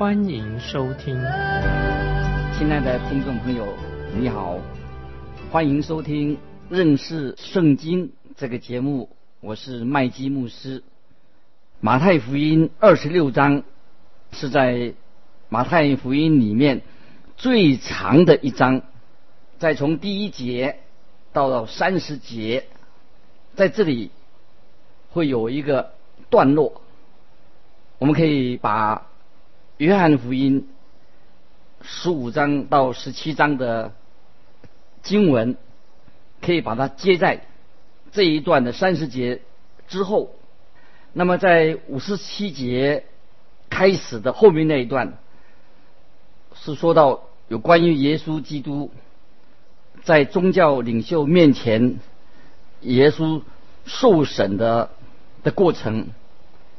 欢迎收听。亲爱的听众朋友，你好，欢迎收听认识圣经这个节目，我是麦基牧师。马太福音二十六章是在马太福音里面最长的一章，再从第一节到到三十节，在这里会有一个段落，我们可以把约翰福音十五章到十七章的经文，可以把它接在这一段的三十节之后。那么，在五十七节开始的后面那一段，是说到有关于耶稣基督在宗教领袖面前，耶稣受审的的过程。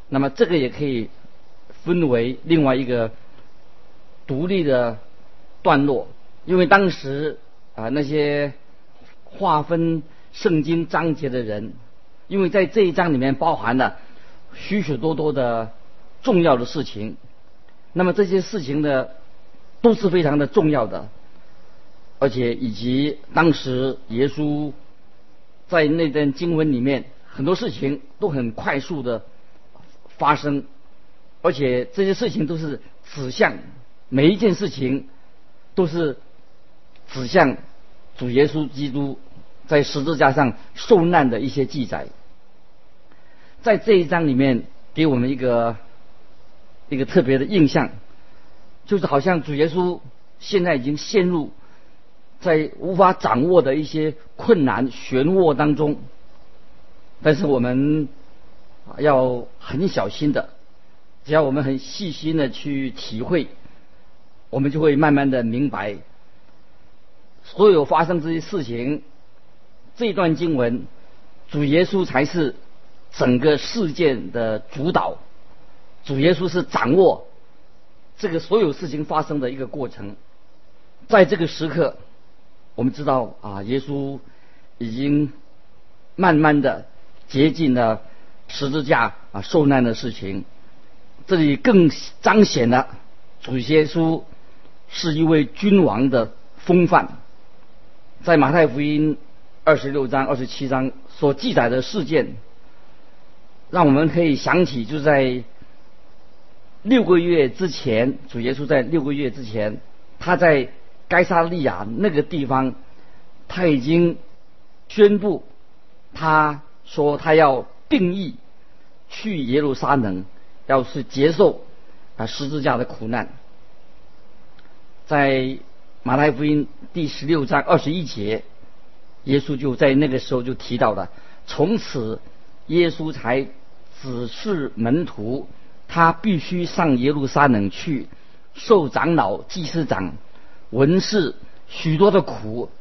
那么，这个也可以分为另外一个独立的段落，因为当时啊那些划分圣经章节的人，因为在这一章里面包含了。许许多多的重要的事情，那么这些事情呢，都是非常的重要的，而且以及当时耶稣在那段经文里面很多事情都很快速的发生，而且这些事情都是指向每一件事情都是指向主耶稣基督在十字架上受难的一些记载。在这一章里面，给我们一个一个特别的印象，就是好像主耶稣现在已经陷入在无法掌握的一些困难漩涡当中，但是我们要很小心的，只要我们很细心的去体会，我们就会慢慢的明白，所有发生这些事情，这段经文，主耶稣才是。整个事件的主导，主耶稣是掌握这个所有事情发生的一个过程。在这个时刻，我们知道啊，耶稣已经慢慢的接近了十字架啊受难的事情。这里更彰显了主耶稣是一位君王的风范。在马太福音二十六章、二十七章所记载的事件。让我们可以想起，就在六个月之前，主耶稣在六个月之前，他在该萨利亚那个地方，他已经宣布，他说他要定义去耶路撒冷，要是接受啊十字架的苦难。在马太福音第十六章二十一节，耶稣就在那个时候就提到了，从此耶稣才。指示门徒，他必须上耶路撒冷去，受长老、祭司长、文士许多的苦，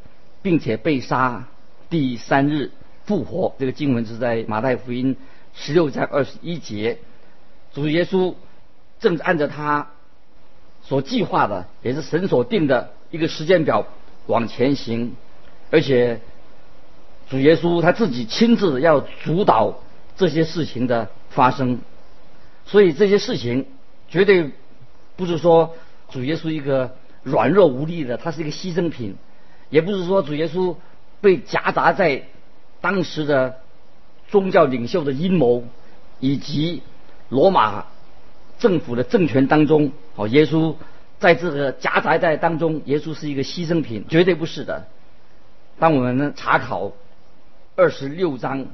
并且被杀，第三日复活。这个经文是在马太福音十六章二十一节。主耶稣正按照他所计划的，也是神所定的一个时间表往前行，而且主耶稣他自己亲自要主导。这些事情的发生，所以这些事情绝对不是说主耶稣一个软弱无力的，他是一个牺牲品，也不是说主耶稣被夹杂在当时的宗教领袖的阴谋以及罗马政府的政权当中，哦，耶稣在这个夹杂在当中，耶稣是一个牺牲品，绝对不是的。当我们查考二十六章。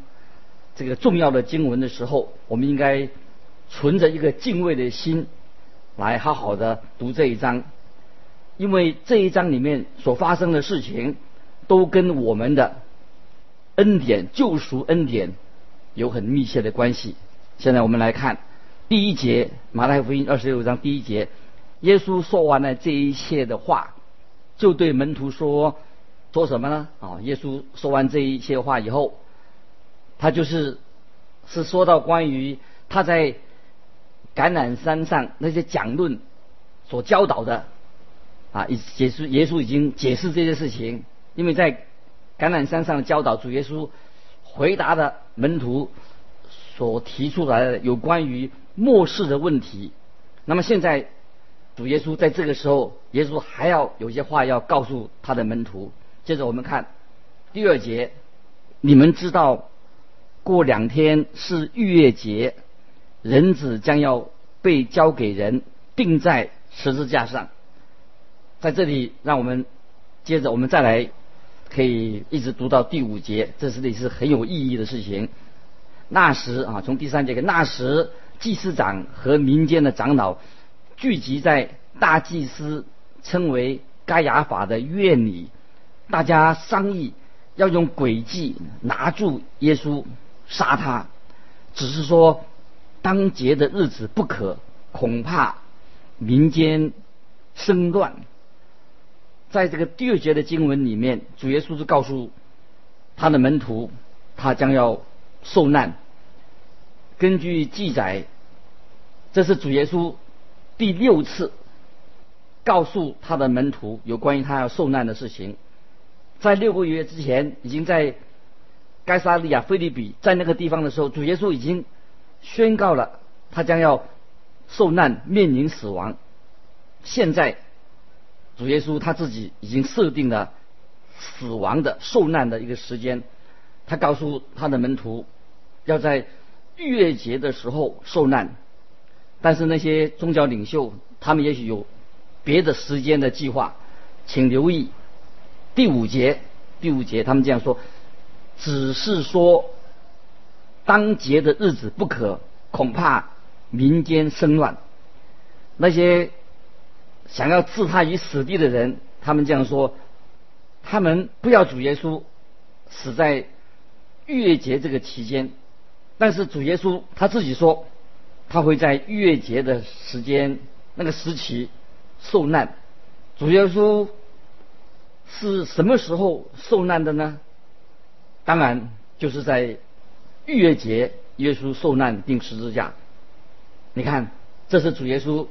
这个重要的经文的时候，我们应该存着一个敬畏的心，来好好的读这一章，因为这一章里面所发生的事情，都跟我们的恩典、救赎恩典有很密切的关系。现在我们来看第一节，马太福音二十六章第一节，耶稣说完了这一切的话，就对门徒说：“说什么呢？”啊，耶稣说完这一切话以后，他就是是说到关于他在橄榄山上那些讲论所教导的啊，解释耶稣已经解释这些事情，因为在橄榄山上的教导，主耶稣回答的门徒所提出来的有关于末世的问题。那么现在主耶稣在这个时候，耶稣还要有些话要告诉他的门徒。接着我们看第二节，你们知道过两天是逾越节。人子将要被交给人，钉在十字架上。在这里，让我们接着我们再来，可以一直读到第五节，这是里是很有意义的事情。那时啊，从第三节看，那时祭司长和民间的长老聚集在大祭司称为该亚法的院里，大家商议要用诡计拿住耶稣，杀他。只是说。当节的日子不可，恐怕民间生乱。在这个第二节的经文里面，主耶稣是告诉他的门徒，他将要受难。根据记载，这是主耶稣第六次告诉他的门徒有关于他要受难的事情。在六个月之前，已经在该萨利亚菲利比在那个地方的时候，主耶稣已经。宣告了他将要受难，面临死亡。现在主耶稣他自己已经设定了死亡的受难的一个时间。他告诉他的门徒，要在逾越节的时候受难。但是那些宗教领袖，他们也许有别的时间的计划，请留意第五节。第五节他们这样说，只是说。当节的日子不可，恐怕民间生乱。那些想要置他于死地的人，他们这样说：他们不要主耶稣死在逾越节这个期间。但是主耶稣他自己说，他会在逾越节的时间那个时期受难。主耶稣是什么时候受难的呢？当然就是在。逾越节，耶稣受难钉十字架。你看，这是主耶稣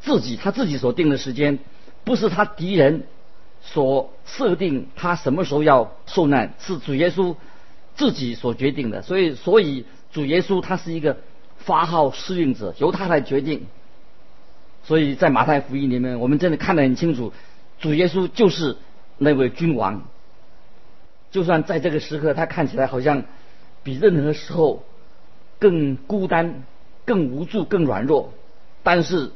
自己他自己所定的时间，不是他敌人所设定他什么时候要受难，是主耶稣自己所决定的。所以，所以主耶稣他是一个发号施令者，由他来决定。所以在马太福音里面，我们真的看得很清楚，主耶稣就是那位君王。就算在这个时刻，他看起来好像。比任何时候更孤单、更无助、更软弱，但是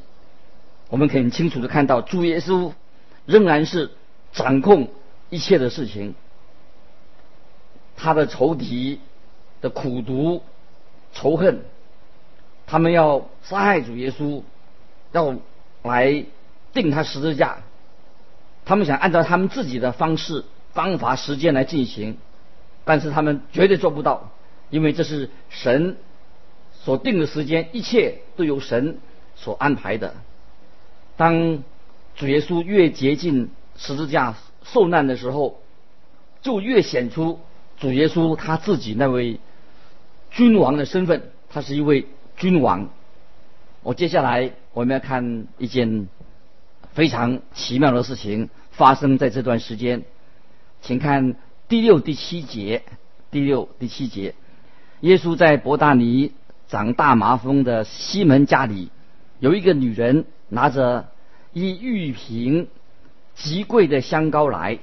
我们可以很清楚的看到，主耶稣仍然是掌控一切的事情。他的仇敌的苦毒、仇恨，他们要杀害主耶稣，要来定他十字架，他们想按照他们自己的方式、方法、时间来进行，但是他们绝对做不到。因为这是神所定的时间，一切都由神所安排的。当主耶稣越接近十字架受难的时候，就越显出主耶稣他自己那位君王的身份，他是一位君王。我接下来我们要看一件非常奇妙的事情发生在这段时间，请看第六、第七节，第六、第七节。耶稣在伯大尼长大麻风的西门家里，有一个女人拿着一玉瓶极贵的香膏来，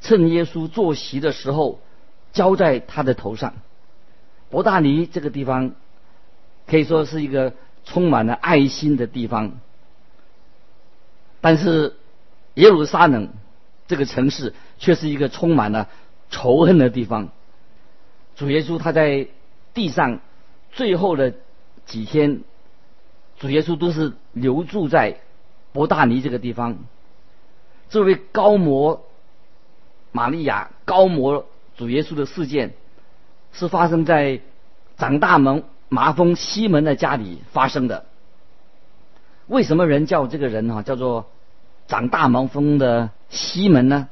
趁耶稣坐席的时候浇在他的头上。伯大尼这个地方可以说是一个充满了爱心的地方，但是耶路撒冷这个城市却是一个充满了仇恨的地方。主耶稣他在地上最后的几天，主耶稣都是留住在伯大尼这个地方。这位高摩玛利亚高摩主耶稣的事件，是发生在长大门麻风西门的家里发生的。为什么人叫这个人哈叫做长大麻风的西门呢？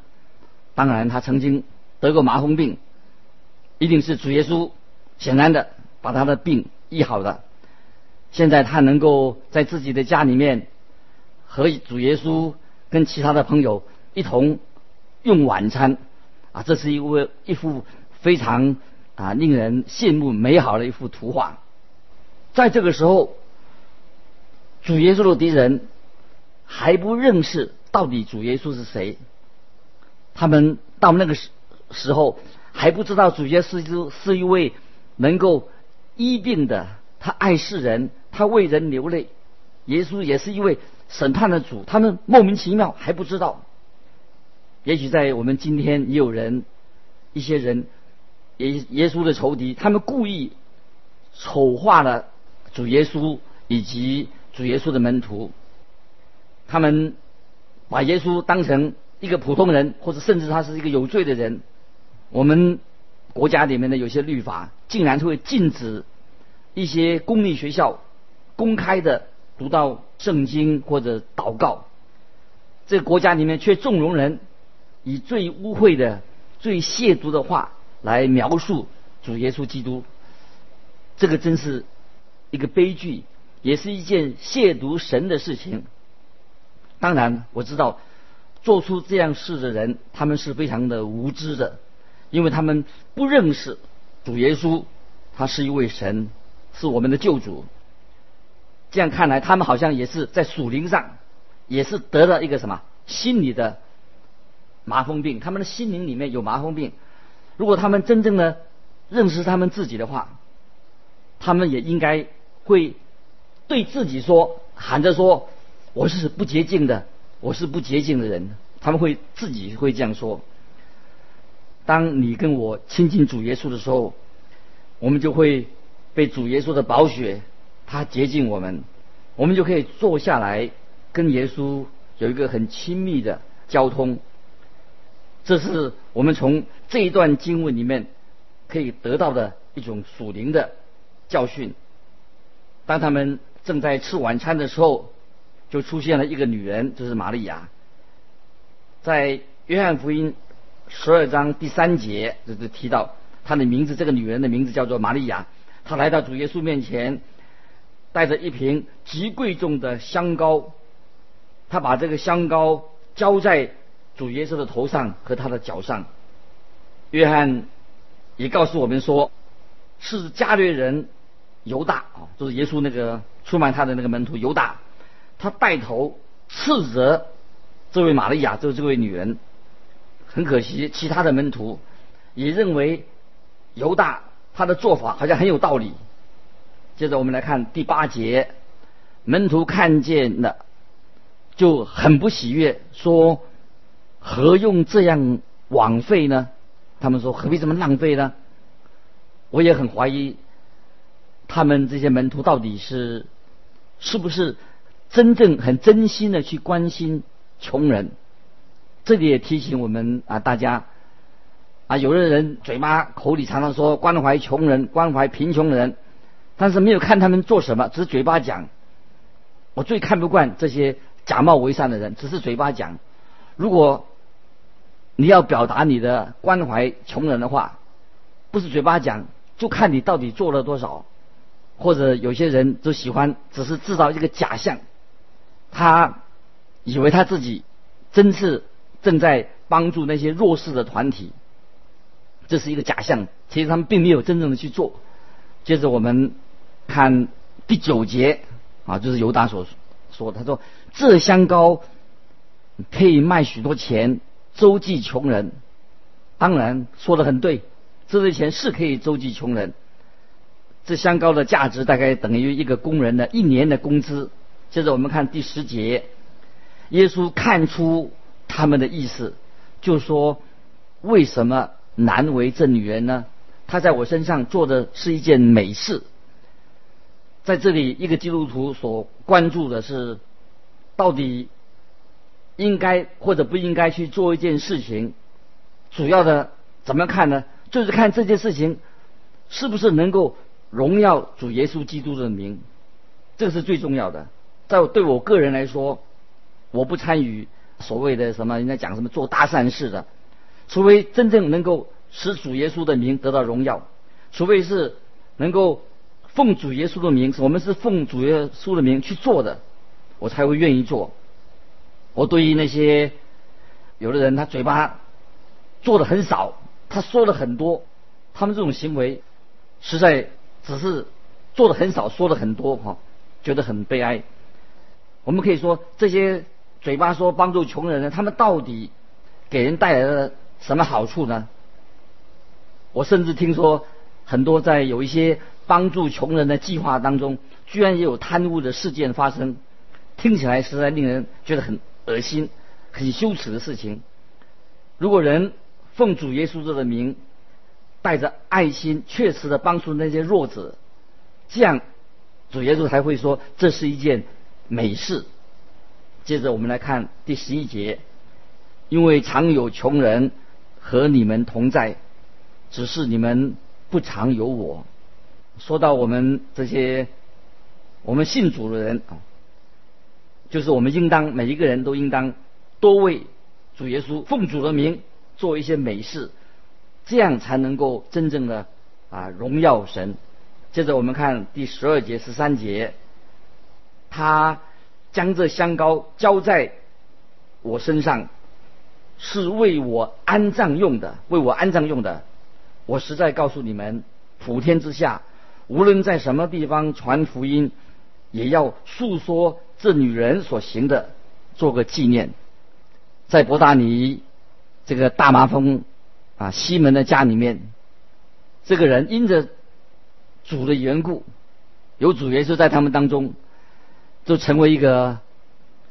当然，他曾经得过麻风病，一定是主耶稣显然的把他的病医好的。现在他能够在自己的家里面和主耶稣跟其他的朋友一同用晚餐啊，这是一位一幅非常啊令人羡慕美好的一幅图画。在这个时候，主耶稣的敌人还不认识到底主耶稣是谁。他们到那个时时候还不知道主耶稣是一位能够医病的，他爱世人，他为人流泪。耶稣也是一位审判的主，他们莫名其妙还不知道。也许在我们今天也有人，一些人，耶耶稣的仇敌，他们故意丑化了主耶稣以及主耶稣的门徒，他们把耶稣当成。一个普通人，或者甚至他是一个有罪的人，我们国家里面的有些律法，竟然会禁止一些公立学校公开的读到圣经或者祷告。这个国家里面却纵容人以最污秽的、最亵渎的话来描述主耶稣基督，这个真是一个悲剧，也是一件亵渎神的事情。当然，我知道。做出这样事的人，他们是非常的无知的，因为他们不认识主耶稣，他是一位神，是我们的救主。这样看来，他们好像也是在属灵上，也是得了一个什么心理的麻风病，他们的心灵里面有麻风病。如果他们真正的认识他们自己的话，他们也应该会对自己说，喊着说：“我是不洁净的。”我是不洁净的人，他们会自己会这样说。当你跟我亲近主耶稣的时候，我们就会被主耶稣的宝血，他洁净我们，我们就可以坐下来跟耶稣有一个很亲密的交通。这是我们从这一段经文里面可以得到的一种属灵的教训。当他们正在吃晚餐的时候。就出现了一个女人，就是玛利亚。在约翰福音十二章第三节，就是提到她的名字。这个女人的名字叫做玛利亚。她来到主耶稣面前，带着一瓶极贵重的香膏。她把这个香膏浇在主耶稣的头上和他的脚上。约翰也告诉我们说，是加略人犹大啊，就是耶稣那个出卖他的那个门徒犹大。他带头斥责这位玛利亚，就是这位女人。很可惜，其他的门徒也认为犹大他的做法好像很有道理。接着我们来看第八节，门徒看见了就很不喜悦，说：“何用这样枉费呢？”他们说：“何必这么浪费呢？”我也很怀疑，他们这些门徒到底是是不是？真正很真心的去关心穷人，这里也提醒我们啊，大家啊，有的人嘴巴口里常常说关怀穷人、关怀贫穷人，但是没有看他们做什么，只是嘴巴讲。我最看不惯这些假冒为善的人，只是嘴巴讲。如果你要表达你的关怀穷人的话，不是嘴巴讲，就看你到底做了多少。或者有些人就喜欢只是制造一个假象。他以为他自己真是正在帮助那些弱势的团体，这是一个假象。其实他们并没有真正的去做。接着我们看第九节啊，就是犹达所说，他说这香膏可以卖许多钱，周济穷人。当然说的很对，这些钱是可以周济穷人。这香膏的价值大概等于一个工人的一年的工资。接着我们看第十节，耶稣看出他们的意思，就说：“为什么难为这女人呢？她在我身上做的是一件美事。”在这里，一个基督徒所关注的是，到底应该或者不应该去做一件事情。主要的怎么看呢？就是看这件事情是不是能够荣耀主耶稣基督的名，这是最重要的。在我对我个人来说，我不参与所谓的什么人家讲什么做大善事的，除非真正能够使主耶稣的名得到荣耀，除非是能够奉主耶稣的名，我们是奉主耶稣的名去做的，我才会愿意做。我对于那些有的人，他嘴巴做的很少，他说的很多，他们这种行为实在只是做的很少，说的很多，哈，觉得很悲哀。我们可以说，这些嘴巴说帮助穷人的，他们到底给人带来了什么好处呢？我甚至听说，很多在有一些帮助穷人的计划当中，居然也有贪污的事件发生，听起来实在令人觉得很恶心、很羞耻的事情。如果人奉主耶稣的名，带着爱心、确实的帮助那些弱者，这样主耶稣才会说这是一件。美事。接着我们来看第十一节，因为常有穷人和你们同在，只是你们不常有我。说到我们这些我们信主的人啊，就是我们应当每一个人都应当多为主耶稣奉主的名做一些美事，这样才能够真正的啊荣耀神。接着我们看第十二节、十三节。他将这香膏浇在我身上，是为我安葬用的，为我安葬用的。我实在告诉你们，普天之下，无论在什么地方传福音，也要诉说这女人所行的，做个纪念。在伯达尼这个大麻风啊西门的家里面，这个人因着主的缘故，有主耶稣在他们当中。就成为一个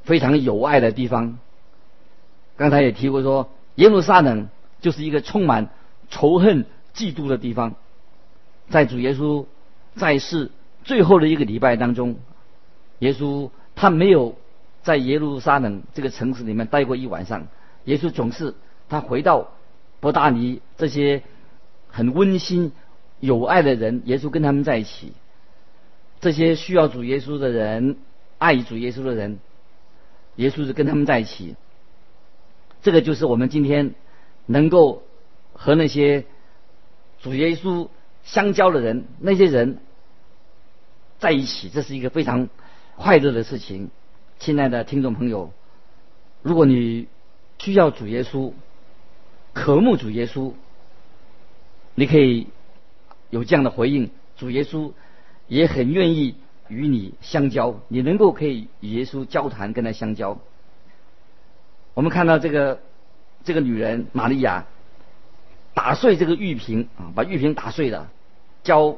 非常有爱的地方。刚才也提过说，耶路撒冷就是一个充满仇恨、嫉妒的地方。在主耶稣在世最后的一个礼拜当中，耶稣他没有在耶路撒冷这个城市里面待过一晚上。耶稣总是他回到伯大尼这些很温馨、有爱的人，耶稣跟他们在一起。这些需要主耶稣的人。爱主耶稣的人，耶稣是跟他们在一起。这个就是我们今天能够和那些主耶稣相交的人，那些人在一起，这是一个非常快乐的事情。亲爱的听众朋友，如果你需要主耶稣，渴慕主耶稣，你可以有这样的回应：主耶稣也很愿意。与你相交，你能够可以与耶稣交谈，跟他相交。我们看到这个这个女人玛利亚打碎这个玉瓶啊，把玉瓶打碎了，浇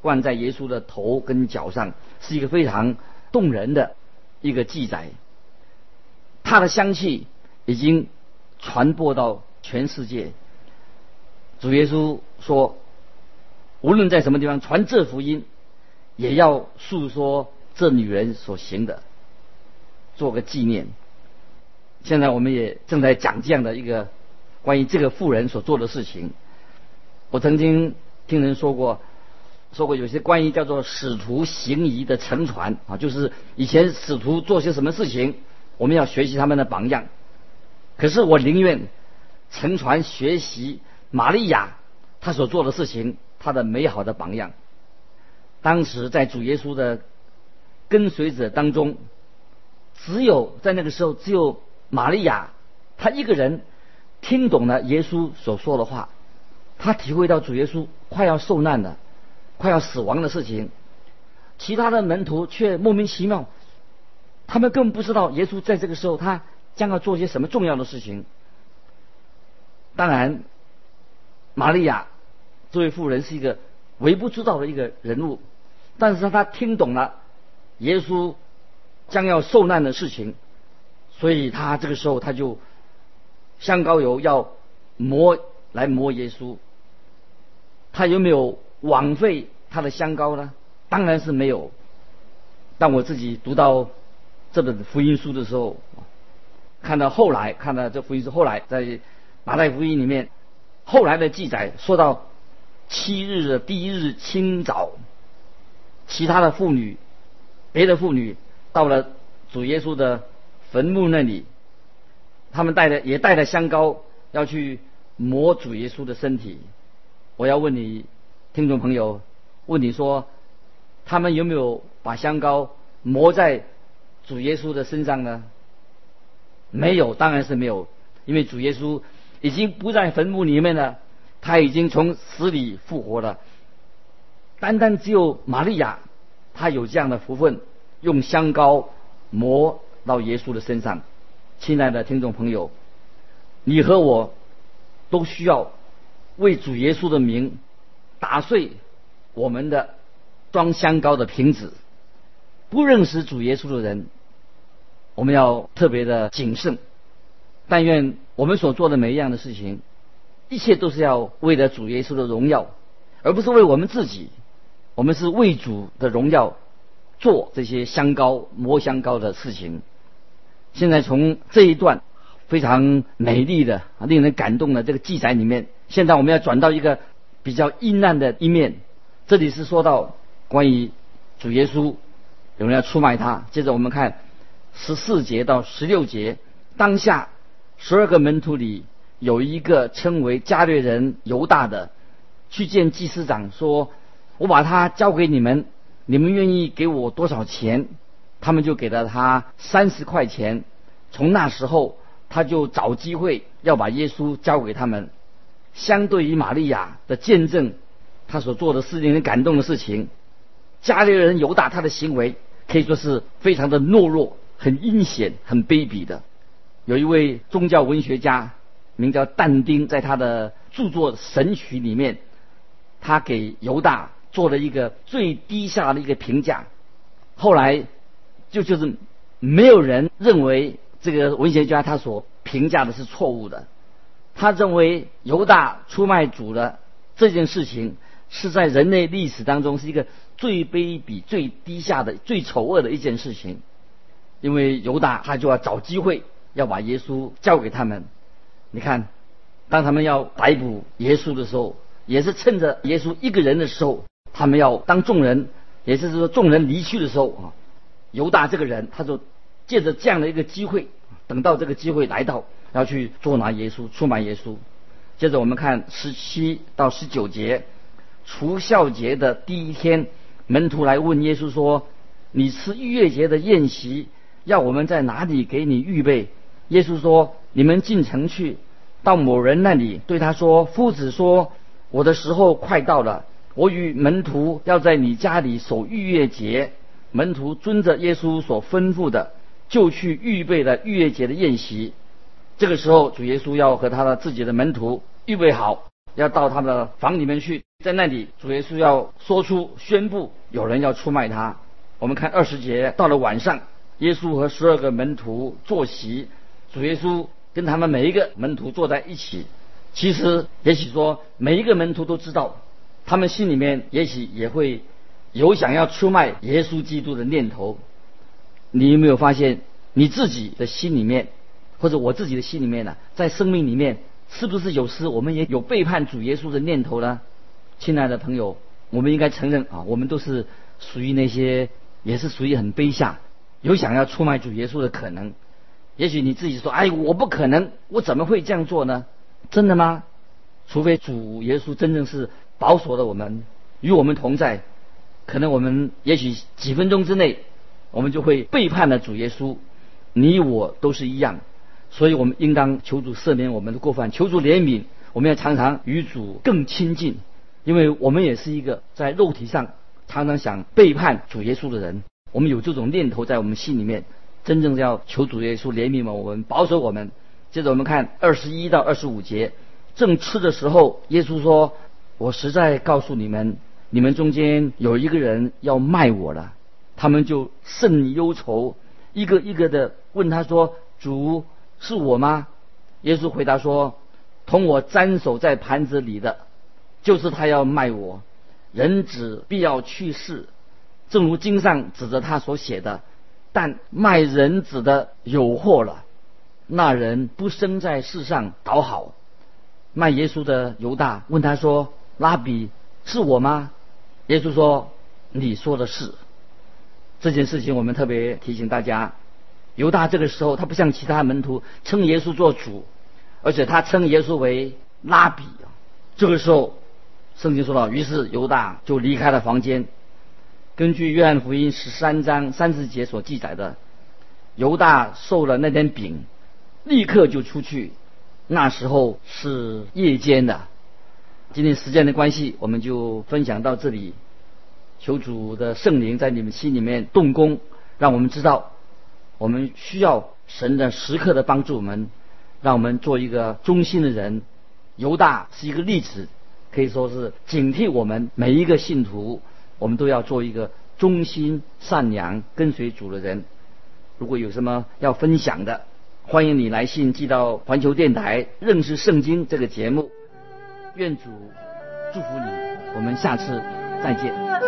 灌在耶稣的头跟脚上，是一个非常动人的一个记载。她的香气已经传播到全世界。主耶稣说，无论在什么地方传这福音。也要诉说这女人所行的，做个纪念。现在我们也正在讲这样的一个关于这个妇人所做的事情。我曾经听人说过，说过有些关于叫做使徒行仪的沉船啊，就是以前使徒做些什么事情，我们要学习他们的榜样。可是我宁愿沉船学习玛利亚她所做的事情，她的美好的榜样。当时在主耶稣的跟随者当中，只有在那个时候，只有玛利亚，她一个人听懂了耶稣所说的话，她体会到主耶稣快要受难了，快要死亡的事情。其他的门徒却莫名其妙，他们根本不知道耶稣在这个时候他将要做些什么重要的事情。当然，玛利亚这位妇人是一个微不足道的一个人物。但是他听懂了耶稣将要受难的事情，所以他这个时候他就香膏油要磨来磨耶稣。他有没有枉费他的香膏呢？当然是没有。但我自己读到这本福音书的时候，看到后来看到这福音书后来在马太福音里面后来的记载说到七日的第一日清早。其他的妇女，别的妇女到了主耶稣的坟墓那里，他们带的也带了香膏要去磨主耶稣的身体。我要问你，听众朋友，问你说，他们有没有把香膏抹在主耶稣的身上呢？没有，当然是没有，因为主耶稣已经不在坟墓里面了，他已经从死里复活了。单单只有玛利亚，她有这样的福分，用香膏抹到耶稣的身上。亲爱的听众朋友，你和我都需要为主耶稣的名打碎我们的装香膏的瓶子。不认识主耶稣的人。我们要特别的谨慎，但愿我们所做的每一样的事情，一切都是要为了主耶稣的荣耀，而不是为我们自己。我们是为主的荣耀做这些香膏磨香膏的事情。现在从这一段非常美丽的、令人感动的这个记载里面，现在我们要转到一个比较阴暗的一面。这里是说到关于主耶稣有人要出卖他。接着我们看。十四节到十六节，当下十二个门徒里有一个称为加略人犹大的，去见祭司长说：“我把他交给你们，你们愿意给我多少钱？”他们就给了他三十块钱。从那时候，他就找机会要把耶稣交给他们。相对于玛利亚的见证，他所做的事令人感动的事情。加略人犹大他的行为可以说是非常的懦弱。很阴险、很卑鄙的。有一位宗教文学家，名叫但丁，在他的著作《神曲》里面，他给犹大做了一个最低下的一个评价。后来，就就是没有人认为这个文学家他所评价的是错误的。他认为犹大出卖主的这件事情，是在人类历史当中是一个最卑鄙、最低下的、最丑恶的一件事情。因为犹大他就要找机会要把耶稣交给他们。你看，当他们要逮捕耶稣的时候，也是趁着耶稣一个人的时候，他们要当众人，也就是说众人离去的时候啊，犹大这个人他就借着这样的一个机会，等到这个机会来到，要去捉拿耶稣，出卖耶稣。接着我们看十七到十九节，除孝节的第一天，门徒来问耶稣说：“你吃逾越节的宴席？”要我们在哪里给你预备？耶稣说：“你们进城去，到某人那里，对他说：‘夫子说，我的时候快到了，我与门徒要在你家里守逾越节。’门徒遵着耶稣所吩咐的，就去预备了逾越节的宴席。这个时候，主耶稣要和他的自己的门徒预备好，要到他们的房里面去，在那里，主耶稣要说出宣布有人要出卖他。我们看二十节，到了晚上。”耶稣和十二个门徒坐席，主耶稣跟他们每一个门徒坐在一起。其实，也许说每一个门徒都知道，他们心里面也许也会有想要出卖耶稣基督的念头。你有没有发现你自己的心里面，或者我自己的心里面呢？在生命里面，是不是有时我们也有背叛主耶稣的念头呢？亲爱的朋友，我们应该承认啊，我们都是属于那些，也是属于很卑下。有想要出卖主耶稣的可能，也许你自己说：“哎，我不可能，我怎么会这样做呢？”真的吗？除非主耶稣真正是保守了我们，与我们同在，可能我们也许几分钟之内，我们就会背叛了主耶稣。你我都是一样，所以我们应当求主赦免我们的过犯，求主怜悯。我们要常常与主更亲近，因为我们也是一个在肉体上常常想背叛主耶稣的人。我们有这种念头在我们心里面，真正要求主耶稣怜悯我们，保守我们。接着我们看二十一到二十五节，正吃的时候，耶稣说：“我实在告诉你们，你们中间有一个人要卖我了。”他们就甚忧愁，一个一个的问他说：“主是我吗？”耶稣回答说：“同我沾手在盘子里的，就是他要卖我。人子必要去世。”正如经上指着他所写的，但卖人子的有祸了。那人不生在世上倒好。卖耶稣的犹大问他说：“拉比是我吗？”耶稣说：“你说的是。”这件事情，我们特别提醒大家，犹大这个时候他不像其他门徒称耶稣做主，而且他称耶稣为拉比。这个时候，圣经说到，于是犹大就离开了房间。根据约翰福音十三章三十节所记载的，犹大受了那点饼，立刻就出去。那时候是夜间的。今天时间的关系，我们就分享到这里。求主的圣灵在你们心里面动工，让我们知道我们需要神的时刻的帮助，我们让我们做一个忠心的人。犹大是一个例子，可以说是警惕我们每一个信徒，我们都要做一个忠心善良跟随主的人。如果有什么要分享的，欢迎你来信寄到环球电台认识圣经这个节目。愿主祝福你，我们下次再见。